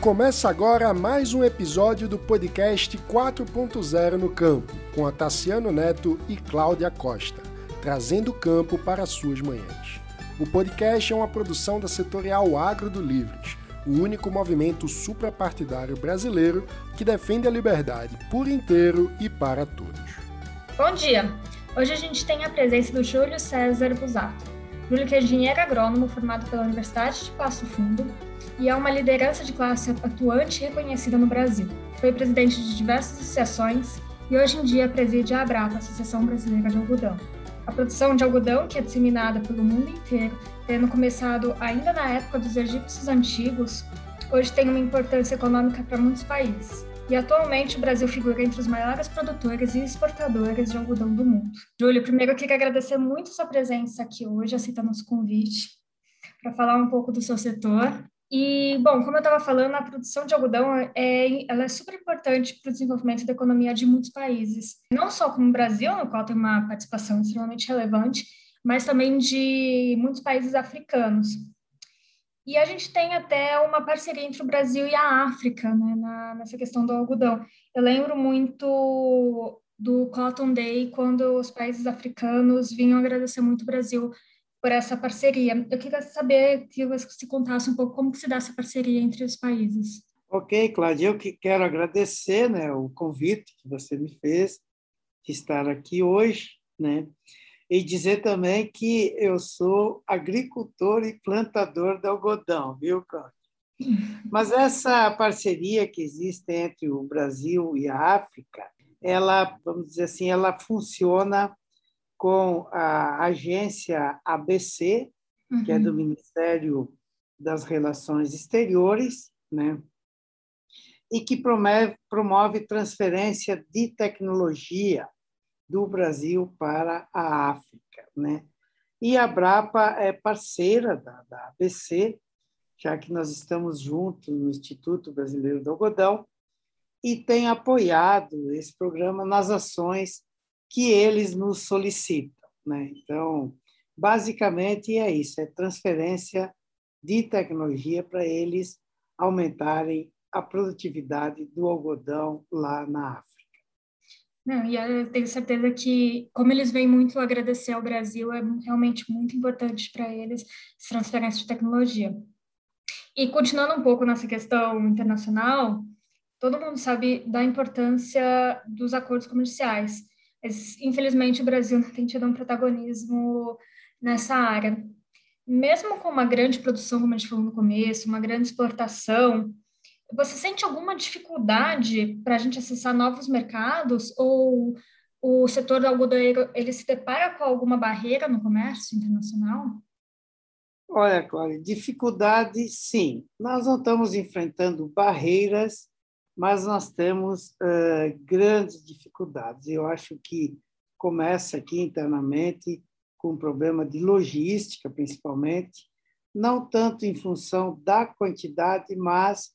Começa agora mais um episódio do podcast 4.0 no Campo, com a Tassiano Neto e Cláudia Costa, trazendo o campo para suas manhãs. O podcast é uma produção da setorial Agro do Livres, o único movimento suprapartidário brasileiro que defende a liberdade por inteiro e para todos. Bom dia! Hoje a gente tem a presença do Júlio César Busato. Júlio que é engenheiro agrônomo formado pela Universidade de Passo Fundo, e é uma liderança de classe atuante e reconhecida no Brasil. Foi presidente de diversas associações e hoje em dia preside a Abrapa, Associação Brasileira de Algodão. A produção de algodão, que é disseminada pelo mundo inteiro, tendo começado ainda na época dos egípcios antigos, hoje tem uma importância econômica para muitos países. E atualmente o Brasil figura entre os maiores produtores e exportadores de algodão do mundo. Júlio, primeiro eu queria agradecer muito sua presença aqui hoje, aceitando nosso convite, para falar um pouco do seu setor e, bom, como eu estava falando, a produção de algodão é, ela é super importante para o desenvolvimento da economia de muitos países. Não só como o Brasil, no qual tem uma participação extremamente relevante, mas também de muitos países africanos. E a gente tem até uma parceria entre o Brasil e a África, né, na, nessa questão do algodão. Eu lembro muito do Cotton Day, quando os países africanos vinham agradecer muito o Brasil por essa parceria. Eu queria saber que você contasse um pouco como se dá essa parceria entre os países. Ok, Cláudia, eu que quero agradecer né, o convite que você me fez de estar aqui hoje, né? E dizer também que eu sou agricultor e plantador de algodão, viu, Cláudia? Mas essa parceria que existe entre o Brasil e a África, ela, vamos dizer assim, ela funciona com a agência ABC, uhum. que é do uhum. Ministério das Relações Exteriores, né? e que promove, promove transferência de tecnologia do Brasil para a África. Né? E a Brapa é parceira da, da ABC, já que nós estamos juntos no Instituto Brasileiro do Algodão, e tem apoiado esse programa nas ações que eles nos solicitam. Né? Então, basicamente é isso: é transferência de tecnologia para eles aumentarem a produtividade do algodão lá na África. Não, e eu tenho certeza que, como eles vêm muito agradecer ao Brasil, é realmente muito importante para eles essa transferência de tecnologia. E continuando um pouco nessa questão internacional, todo mundo sabe da importância dos acordos comerciais. Mas, infelizmente, o Brasil não tem tido um protagonismo nessa área. Mesmo com uma grande produção, como a gente falou no começo, uma grande exportação, você sente alguma dificuldade para a gente acessar novos mercados ou o setor do algodoeiro ele se depara com alguma barreira no comércio internacional? Olha, Cláudia, dificuldade sim. Nós não estamos enfrentando barreiras mas nós temos uh, grandes dificuldades. Eu acho que começa aqui internamente com um problema de logística, principalmente, não tanto em função da quantidade, mas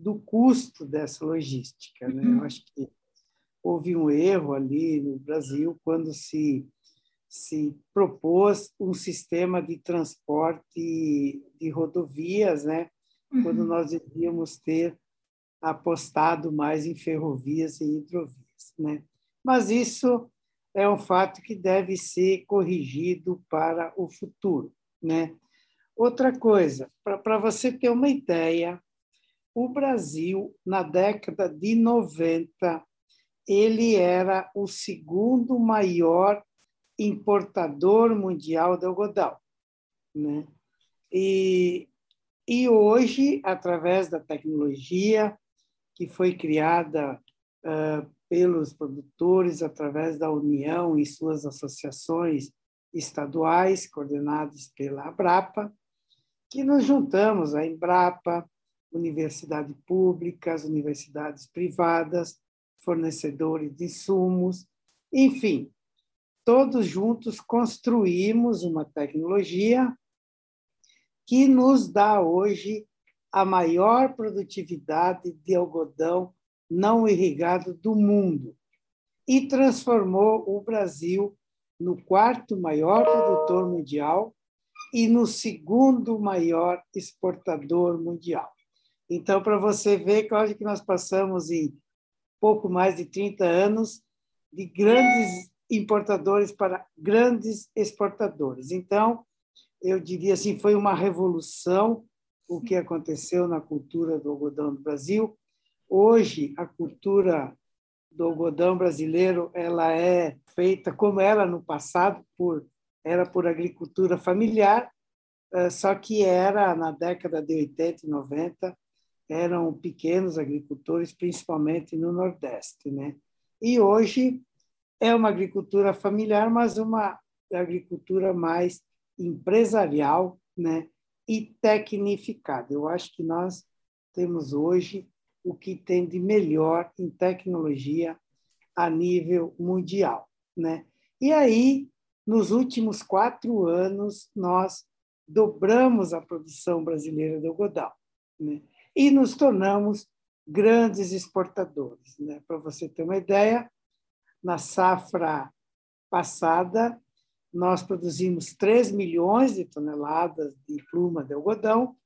do custo dessa logística. Né? Eu uhum. acho que houve um erro ali no Brasil quando se, se propôs um sistema de transporte de rodovias, né? Uhum. quando nós devíamos ter apostado mais em ferrovias e hidrovias. Né? Mas isso é um fato que deve ser corrigido para o futuro. Né? Outra coisa, para você ter uma ideia, o Brasil, na década de 90, ele era o segundo maior importador mundial de algodão. Né? E, e hoje, através da tecnologia, que foi criada uh, pelos produtores através da União e suas associações estaduais, coordenadas pela Abrapa, que nos juntamos a Embrapa, universidades públicas, universidades privadas, fornecedores de insumos, enfim, todos juntos construímos uma tecnologia que nos dá hoje a maior produtividade de algodão não irrigado do mundo e transformou o Brasil no quarto maior produtor mundial e no segundo maior exportador mundial. Então, para você ver, Cláudia, que nós passamos em pouco mais de 30 anos de grandes importadores para grandes exportadores. Então, eu diria assim, foi uma revolução o que aconteceu na cultura do algodão do Brasil. Hoje, a cultura do algodão brasileiro ela é feita como era no passado por era por agricultura familiar, eh, só que era na década de 80 e 90 eram pequenos agricultores, principalmente no Nordeste, né? E hoje é uma agricultura familiar, mas uma agricultura mais empresarial, né? E tecnificada. Eu acho que nós temos hoje o que tem de melhor em tecnologia a nível mundial, né? E aí, nos últimos quatro anos, nós dobramos a produção brasileira de algodão, né? E nos tornamos grandes exportadores, né? Para você ter uma ideia, na safra passada, nós produzimos 3 milhões de toneladas de pluma de algodão,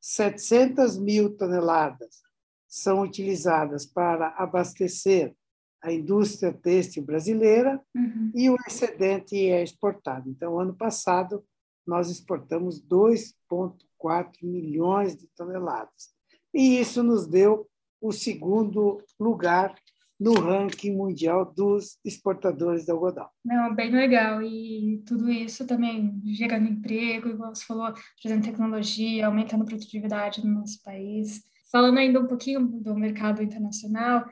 700 mil toneladas são utilizadas para abastecer a indústria têxtil brasileira uhum. e o excedente é exportado. Então, ano passado, nós exportamos 2,4 milhões de toneladas. E isso nos deu o segundo lugar no ranking mundial dos exportadores de algodão. Não, bem legal. E tudo isso também gerando emprego, igual você falou, trazendo tecnologia, aumentando a produtividade no nosso país. Falando ainda um pouquinho do mercado internacional,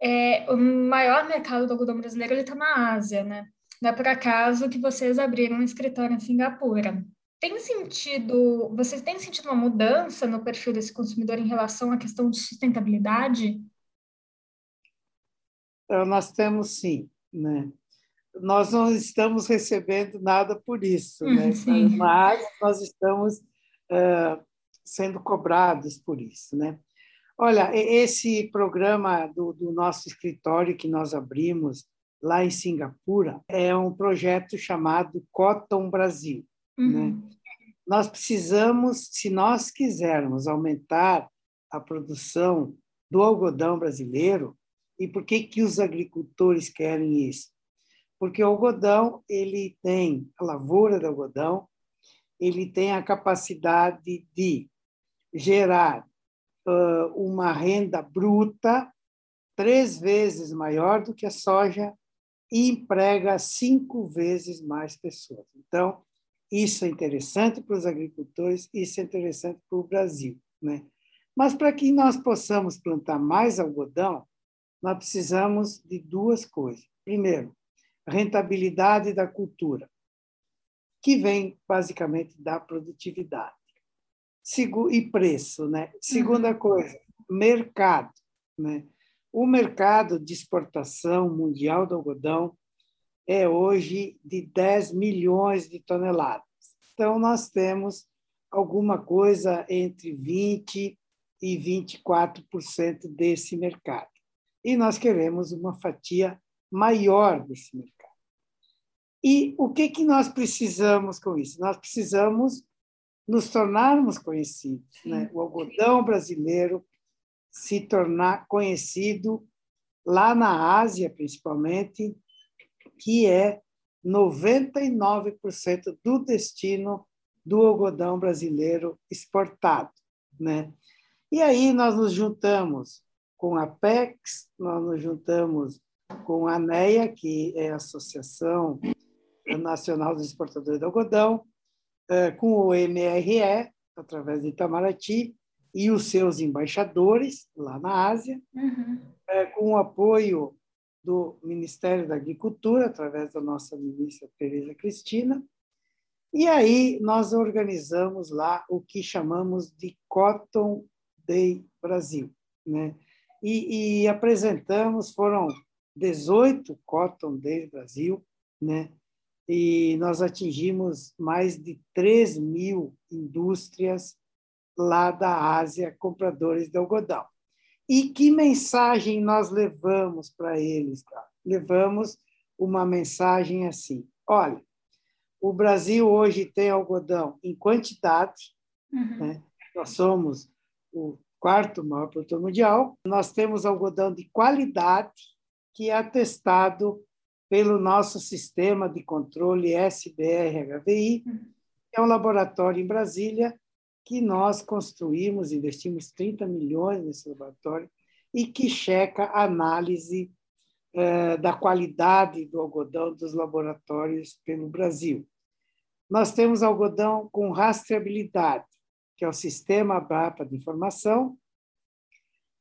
é, o maior mercado do algodão brasileiro está na Ásia, né? Não é por acaso que vocês abriram um escritório em Singapura. Tem sentido, vocês têm sentido uma mudança no perfil desse consumidor em relação à questão de sustentabilidade? Eh, nós temos sim, né? Nós não estamos recebendo nada por isso, né? Sim. mas nós estamos uh, sendo cobrados por isso, né? Olha, esse programa do, do, nosso escritório que nós abrimos lá em Singapura é um projeto chamado Cotton Brasil. Né? Uhum. Né? Nós precisamos, se nós quisermos aumentar a produção do algodão brasileiro, e por que, que os agricultores querem isso? Porque o algodão ele tem a lavoura do algodão, ele tem a capacidade de gerar uh, uma renda bruta três vezes maior do que a soja e emprega cinco vezes mais pessoas. Então, isso é interessante para os agricultores, isso é interessante para o Brasil. Né? Mas para que nós possamos plantar mais algodão, nós precisamos de duas coisas. Primeiro, rentabilidade da cultura, que vem basicamente da produtividade. E preço, né? Segunda uhum. coisa, mercado, né? O mercado de exportação mundial do algodão é hoje de 10 milhões de toneladas. Então, nós temos alguma coisa entre 20% e 24% desse mercado e nós queremos uma fatia maior desse mercado. E o que, que nós precisamos com isso? Nós precisamos nos tornarmos conhecidos. Né? O algodão brasileiro se tornar conhecido lá na Ásia, principalmente, que é 99% do destino do algodão brasileiro exportado. Né? E aí nós nos juntamos com a PEX, nós nos juntamos com a ANEA, que é a Associação Nacional dos Exportadores de Algodão, eh, com o MRE, através de Itamaraty, e os seus embaixadores lá na Ásia, uhum. Eh, com o apoio do Ministério da Agricultura, através da nossa ministra Tereza Cristina. E aí nós organizamos lá o que chamamos de Cotton Day Brasil, né? e, e apresentamos, foram 18 Cotton Days Brasil, né? e nós atingimos mais de 3 mil indústrias lá da Ásia, compradores de algodão. E que mensagem nós levamos para eles? Cara? Levamos uma mensagem assim: olha, o Brasil hoje tem algodão em quantidade, uhum. né? nós somos o quarto maior produtor mundial. Nós temos algodão de qualidade, que é atestado pelo nosso sistema de controle SBR-HVI, que é um laboratório em Brasília que nós construímos, investimos 30 milhões nesse laboratório, e que checa a análise eh, da qualidade do algodão dos laboratórios pelo Brasil. Nós temos algodão com rastreabilidade, que é o sistema BAPA de informação,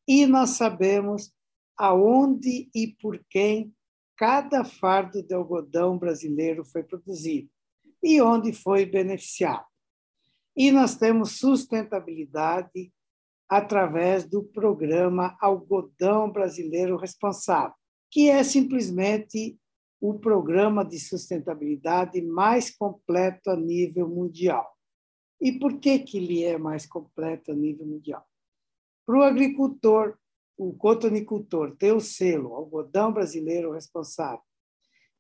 e nós sabemos aonde e por quem cada fardo de algodão brasileiro foi produzido e onde foi beneficiado. E nós temos sustentabilidade através do programa Algodão Brasileiro Responsável, que é simplesmente o programa de sustentabilidade mais completo a nível mundial. E por que, que ele é mais completo a nível mundial? Para o agricultor, o cotonicultor ter o selo Algodão Brasileiro Responsável,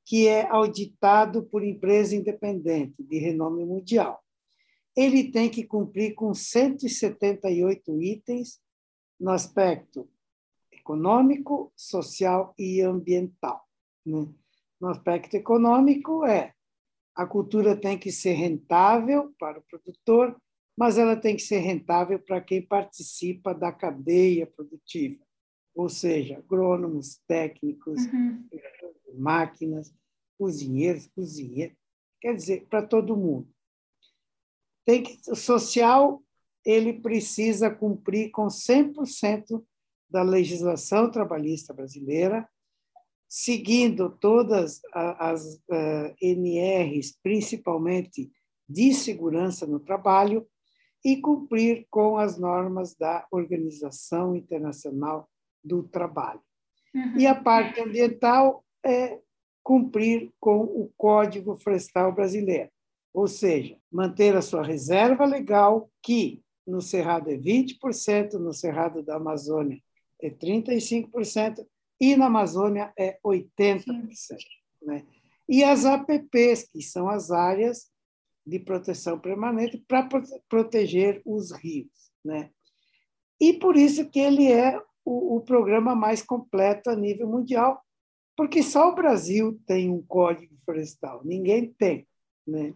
que é auditado por empresa independente de renome mundial, ele tem que cumprir com 178 itens no aspecto econômico, social e ambiental. Né? No aspecto econômico, é a cultura tem que ser rentável para o produtor, mas ela tem que ser rentável para quem participa da cadeia produtiva, ou seja, agrônomos, técnicos, uhum. máquinas, cozinheiros, cozinheiros, quer dizer, para todo mundo. Tem que, o social, ele precisa cumprir com 100% da legislação trabalhista brasileira, seguindo todas as uh, NRs, principalmente de segurança no trabalho, e cumprir com as normas da Organização Internacional do Trabalho. Uhum. E a parte ambiental é cumprir com o Código Florestal Brasileiro, ou seja, manter a sua reserva legal, que no Cerrado é 20%, no Cerrado da Amazônia é 35%, e na Amazônia é 80%. Né? E as APPs, que são as áreas de proteção permanente para proteger os rios. Né? E por isso que ele é o, o, programa mais completo a nível mundial, porque só o Brasil tem um código florestal, ninguém tem. Né?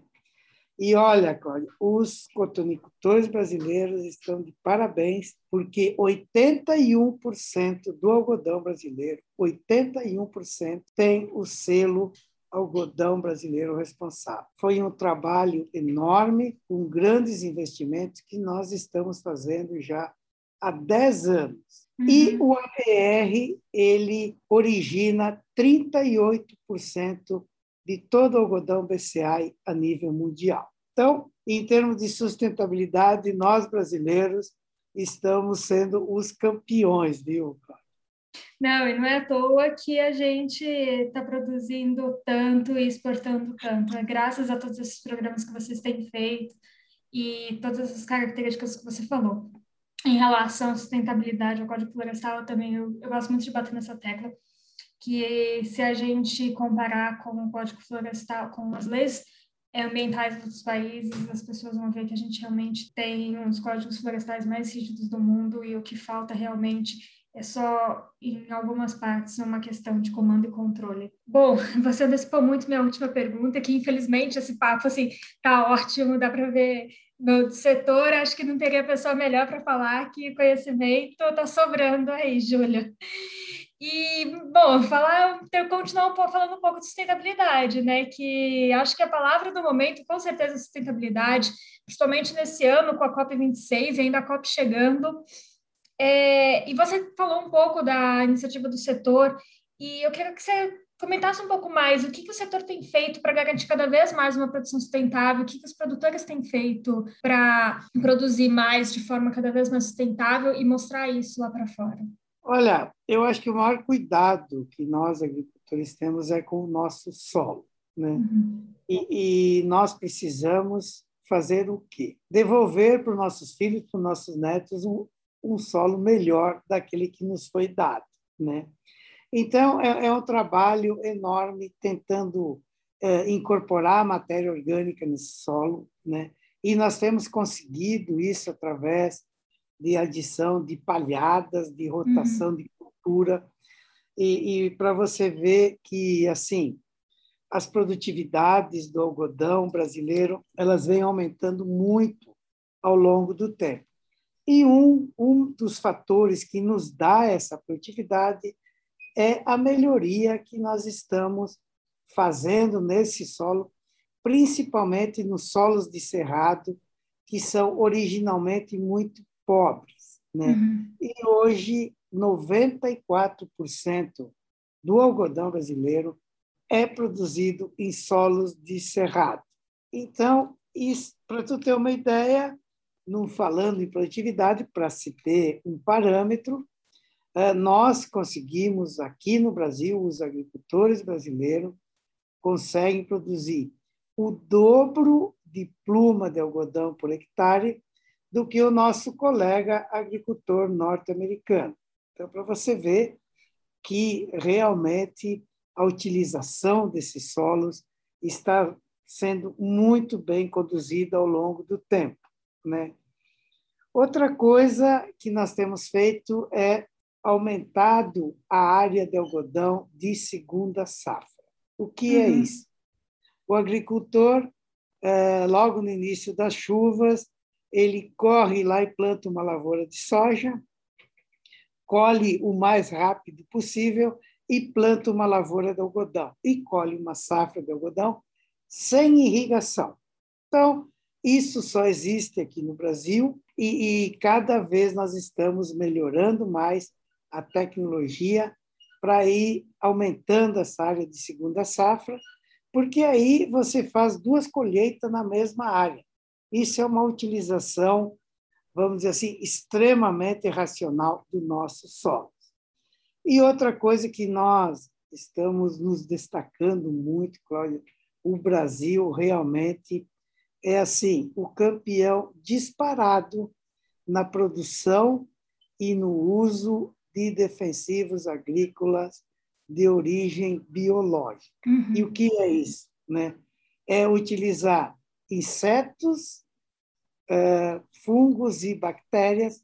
E olha, Cláudia, os cotonicultores brasileiros estão de parabéns, porque 81% do algodão brasileiro, 81% tem o selo algodão brasileiro responsável. Foi um trabalho enorme, com grandes investimentos que nós estamos fazendo já há 10 anos. Uhum. E o APR, ele origina 38% de todo o algodão BCI a nível mundial. Então, em termos de sustentabilidade, nós brasileiros estamos sendo os campeões, viu, Não, e não é à toa que a gente está produzindo tanto e exportando tanto. É graças a todos esses programas que vocês têm feito e todas essas características que você falou. Em relação à sustentabilidade ao Código Florestal, eu também eu, eu gosto muito de bater nessa tecla, que se a gente comparar com o Código Florestal, com as leis ambientais dos outros países, as pessoas vão ver que a gente realmente tem dos códigos florestais mais rígidos do mundo e o que falta realmente é só, em algumas partes, uma questão de comando e controle. Bom, você antecipou muito minha última pergunta, que infelizmente esse papo, assim, tá ótimo, dá para ver no setor, acho que não teria pessoa melhor para falar que conhecimento está sobrando aí, Júlia. Bom, falar, continuar falando um pouco de sustentabilidade, né? Que acho que a palavra do momento, com certeza, é sustentabilidade, principalmente nesse ano com a COP26 e ainda a COP chegando. É, e você falou um pouco da iniciativa do setor, e eu quero que você comentasse um pouco mais o que, que o setor tem feito para garantir cada vez mais uma produção sustentável, o que, que os produtores têm feito para produzir mais de forma cada vez mais sustentável e mostrar isso lá para fora. Olha, eu acho que o maior cuidado que nós agricultores temos é com o nosso solo, né? Uhum. E, e, nós precisamos fazer o quê? Devolver para os nossos filhos, para os nossos netos, um, um solo melhor daquele que nos foi dado, né? Então é, é um trabalho enorme tentando é, incorporar a matéria orgânica nesse solo, né? E nós temos conseguido isso através de adição de palhadas, de rotação uhum. de cultura. E, e para você ver que, assim, as produtividades do algodão brasileiro elas vêm aumentando muito ao longo do tempo. E um, um dos fatores que nos dá essa produtividade é a melhoria que nós estamos fazendo nesse solo, principalmente nos solos de cerrado, que são originalmente muito pobres. Né? Uhum. E hoje, 94% do algodão brasileiro é produzido em solos de cerrado. Então, para tu ter uma ideia, não falando em produtividade, para se ter um parâmetro, é, nós conseguimos aqui no Brasil, os agricultores brasileiros conseguem produzir o dobro de pluma de algodão por hectare do que o nosso colega agricultor norte-americano. Então, para você ver que realmente a utilização desses solos está sendo muito bem conduzida ao longo do tempo. Né? Outra coisa que nós temos feito é aumentado a área de algodão de segunda safra. O que é uhum. é isso? O agricultor, é, logo no início das chuvas, ele corre lá e planta uma lavoura de soja, colhe o mais rápido possível e planta uma lavoura de algodão e colhe uma safra de algodão sem irrigação. Então, isso só existe aqui no Brasil e, e cada vez nós estamos melhorando mais a tecnologia para ir aumentando essa área de segunda safra, porque aí você faz duas colheitas na mesma área. Isso é uma utilização, vamos dizer assim, extremamente racional do nosso solo. E outra coisa que nós estamos nos destacando muito, Cláudia, o Brasil realmente é assim, o campeão disparado na produção e no uso de defensivos agrícolas de origem biológica. Uhum. E o que é isso? Né? É utilizar insetos, eh, fungos e bactérias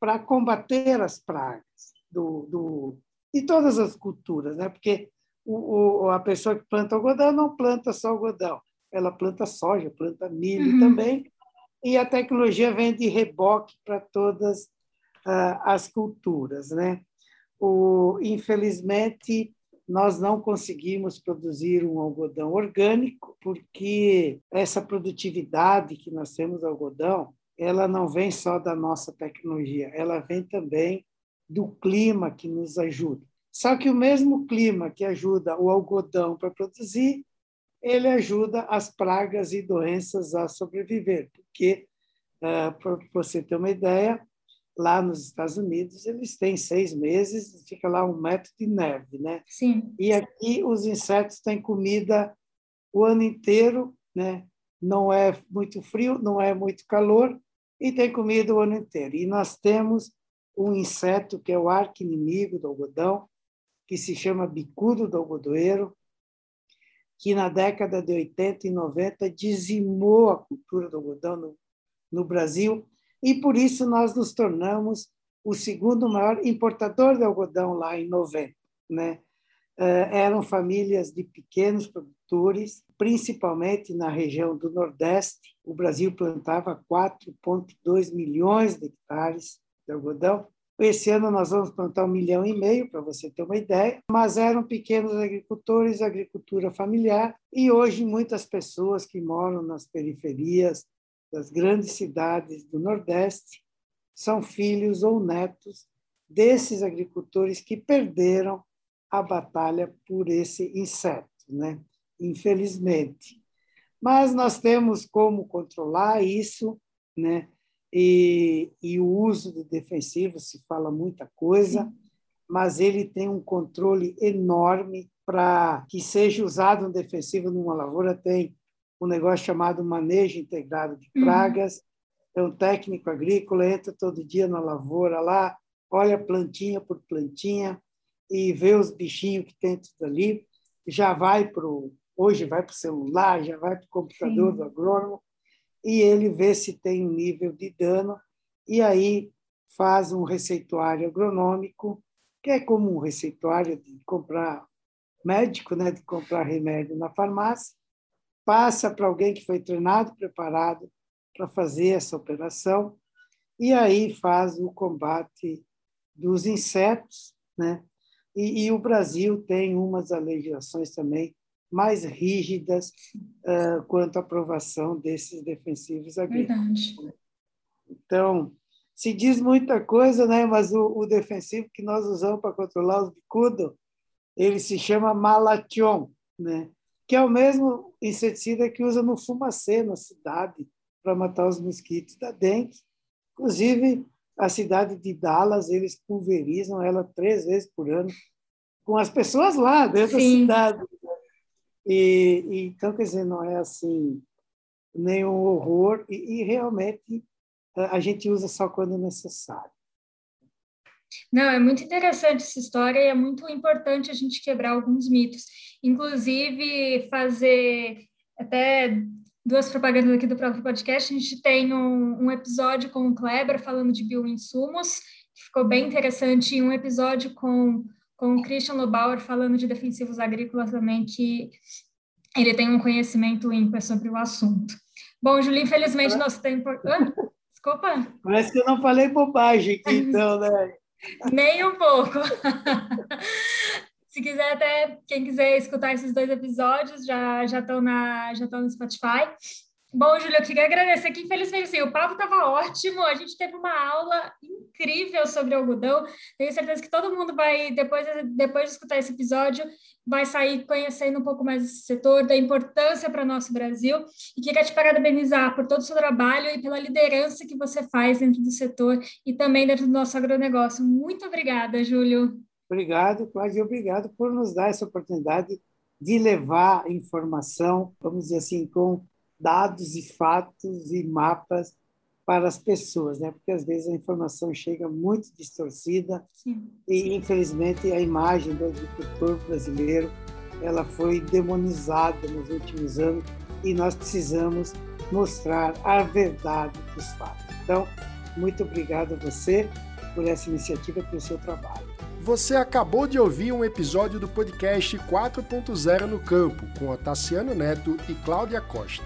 para combater as pragas do, do, de todas as culturas, né? porque o, o, a pessoa que planta algodão não planta só algodão, ela planta soja, planta milho uhum. também, e a tecnologia vem de reboque para todas uh, as culturas. Né? O, infelizmente, nós não conseguimos produzir um algodão orgânico, porque essa produtividade que nós temos do algodão, ela não vem só da nossa tecnologia, ela vem também do clima que nos ajuda. Só que o mesmo clima que ajuda o algodão para produzir, ele ajuda as pragas e doenças a sobreviver, porque, uh, para você ter uma ideia, lá nos Estados Unidos eles têm seis meses, fica lá um metro de neve, né? Sim. E aqui os insetos têm comida o ano inteiro, né? Não é muito frio, não é muito calor e tem comida o ano inteiro. E nós temos um inseto que é o arqui-inimigo do algodão, que se chama bicudo do algodoeiro, que na década de 80 e 90 dizimou a cultura do algodão no, no Brasil, e por isso nós nos tornamos o segundo maior importador de algodão lá em 90. Né? Eh, eram famílias de pequenos produtores, principalmente na região do Nordeste. O Brasil plantava 4,2 milhões de hectares de algodão. Esse ano nós vamos plantar um milhão e meio, para você ter uma ideia, mas eram pequenos agricultores, agricultura familiar, e hoje muitas pessoas que moram nas periferias das grandes cidades do Nordeste são filhos ou netos desses agricultores que perderam a batalha por esse inseto, né? infelizmente. Mas nós temos como controlar isso, né? e, e o uso do defensivo se fala muita coisa, mas ele tem um controle enorme para que seja usado um defensivo numa lavoura. Tem um negócio chamado manejo integrado de uhum. pragas. Uhum. É um técnico agrícola, entra todo dia na lavoura lá, olha plantinha por plantinha e vê os bichinhos que tem tudo ali. Já vai para hoje vai para o celular, já vai para o computador Sim. do agrônomo e ele vê se tem um nível de dano, e aí faz um receituário agronômico, que é como um receituário de comprar médico, né, de comprar remédio na farmácia, passa para alguém que foi treinado, preparado para fazer essa operação, e aí faz o combate dos insetos, né? E, e o Brasil tem umas legislações também mais rígidas uh, quanto à aprovação desses defensivos agrícolas. Verdade. Então, se diz muita coisa, né? mas o, o defensivo que nós usamos para controlar os bicudos, ele se chama malation, né? Que é o mesmo inseticida que usa no fumacê na cidade para matar os mosquitos da dengue. Inclusive, a cidade de Dallas, eles pulverizam ela três vezes por ano com as pessoas lá dentro Sim. da cidade. E, e, então, quer dizer, não é assim nenhum horror e, e realmente a gente usa só quando necessário. Não, é muito interessante essa história e é muito importante a gente quebrar alguns mitos. Inclusive, fazer até duas propagandas aqui do próprio podcast. A gente tem um, um episódio com o Kleber falando de bioinsumos, que ficou bem interessante, e um episódio com com o Christian Lobauer falando de defensivos agrícolas também, que ele tem um conhecimento ímpar sobre o assunto. Bom, Julia, infelizmente nosso tempo... Ah, desculpa. Parece que eu não falei bobagem aqui, então, né? Nem um pouco. Se quiser até, quem quiser escutar esses dois episódios, já já estão na já estão no Spotify. Bom, Júlia, eu queria agradecer que, infelizmente, assim, o papo estava ótimo, a gente teve uma aula incrível sobre algodão, tenho certeza que todo mundo vai, depois, depois de escutar esse episódio, vai sair conhecendo um pouco mais desse setor, da importância para o nosso Brasil, e queria te parabenizar por todo o seu trabalho e pela liderança que você faz dentro do setor e também dentro do nosso agronegócio. Muito obrigada, Júlio. Obrigado, Cláudia, obrigado por nos dar essa oportunidade de levar informação, vamos dizer assim, com dados e fatos e mapas para as pessoas, né? Porque às vezes a informação chega muito distorcida Sim. e infelizmente a imagem do agricultor brasileiro ela foi demonizada nos últimos anos e nós precisamos mostrar a verdade dos fatos. Então, muito obrigado a você por essa iniciativa, pelo seu trabalho. Você acabou de ouvir um episódio do podcast 4.0 no Campo, com Otaciano Neto e Cláudia Costa.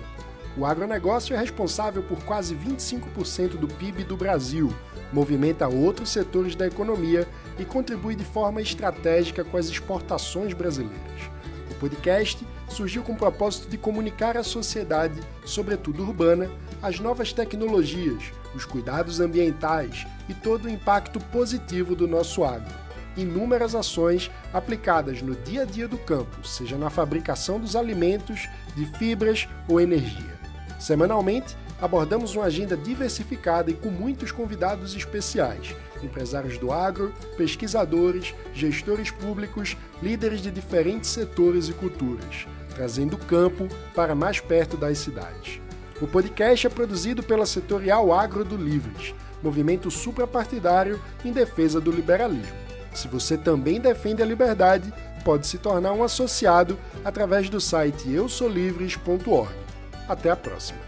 O agronegócio é responsável por quase 25% do PIB do Brasil, movimenta outros setores da economia e contribui de forma estratégica com as exportações brasileiras. O podcast surgiu com o propósito de comunicar à sociedade, sobretudo urbana, as novas tecnologias, os cuidados ambientais e todo o impacto positivo do nosso agro. Inúmeras ações aplicadas no dia a dia do campo, seja na fabricação dos alimentos, de fibras ou energia. Semanalmente, abordamos uma agenda diversificada e com muitos convidados especiais, empresários do agro, pesquisadores, gestores públicos, líderes de diferentes setores e culturas, trazendo o campo para mais perto das cidades. O podcast é produzido pela Setorial Agro do Livres, movimento suprapartidário em defesa do liberalismo. Se você também defende a liberdade, pode se tornar um associado através do site eusolivres.org. Até a próxima!